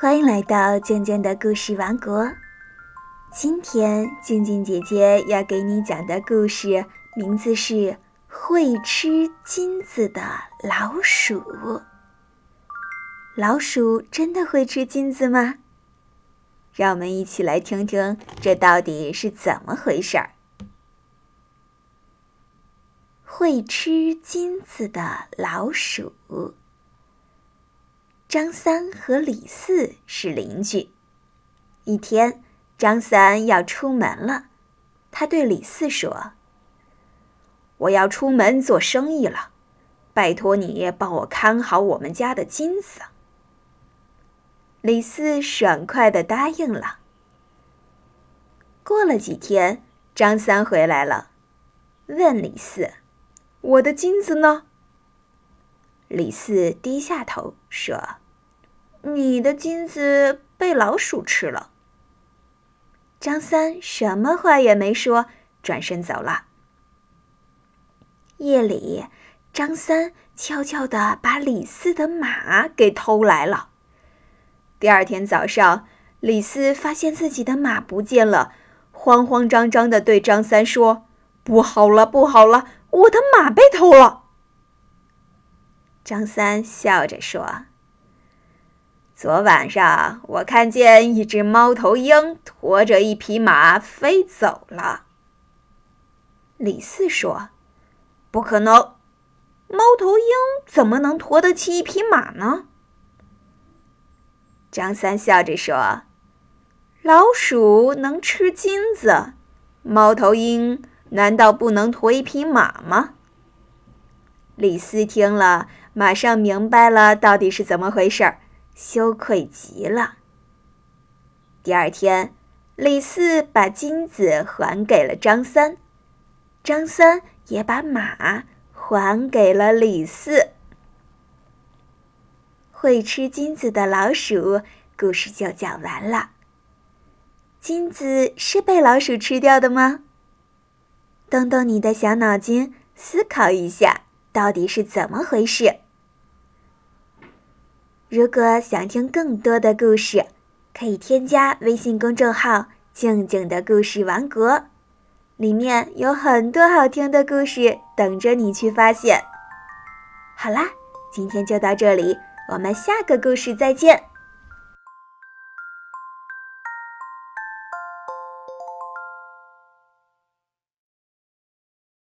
欢迎来到静静的故事王国。今天静静姐姐要给你讲的故事名字是《会吃金子的老鼠》。老鼠真的会吃金子吗？让我们一起来听听这到底是怎么回事儿。会吃金子的老鼠。张三和李四是邻居。一天，张三要出门了，他对李四说：“我要出门做生意了，拜托你帮我看好我们家的金子。”李四爽快的答应了。过了几天，张三回来了，问李四：“我的金子呢？”李四低下头说。你的金子被老鼠吃了。张三什么话也没说，转身走了。夜里，张三悄悄地把李四的马给偷来了。第二天早上，李四发现自己的马不见了，慌慌张张地对张三说：“不好了，不好了，我的马被偷了。”张三笑着说。昨晚上我看见一只猫头鹰驮着一匹马飞走了。李四说：“不可能，猫头鹰怎么能驮得起一匹马呢？”张三笑着说：“老鼠能吃金子，猫头鹰难道不能驮一匹马吗？”李四听了，马上明白了到底是怎么回事儿。羞愧极了。第二天，李四把金子还给了张三，张三也把马还给了李四。会吃金子的老鼠故事就讲完了。金子是被老鼠吃掉的吗？动动你的小脑筋，思考一下，到底是怎么回事？如果想听更多的故事，可以添加微信公众号“静静的故事王国”，里面有很多好听的故事等着你去发现。好啦，今天就到这里，我们下个故事再见。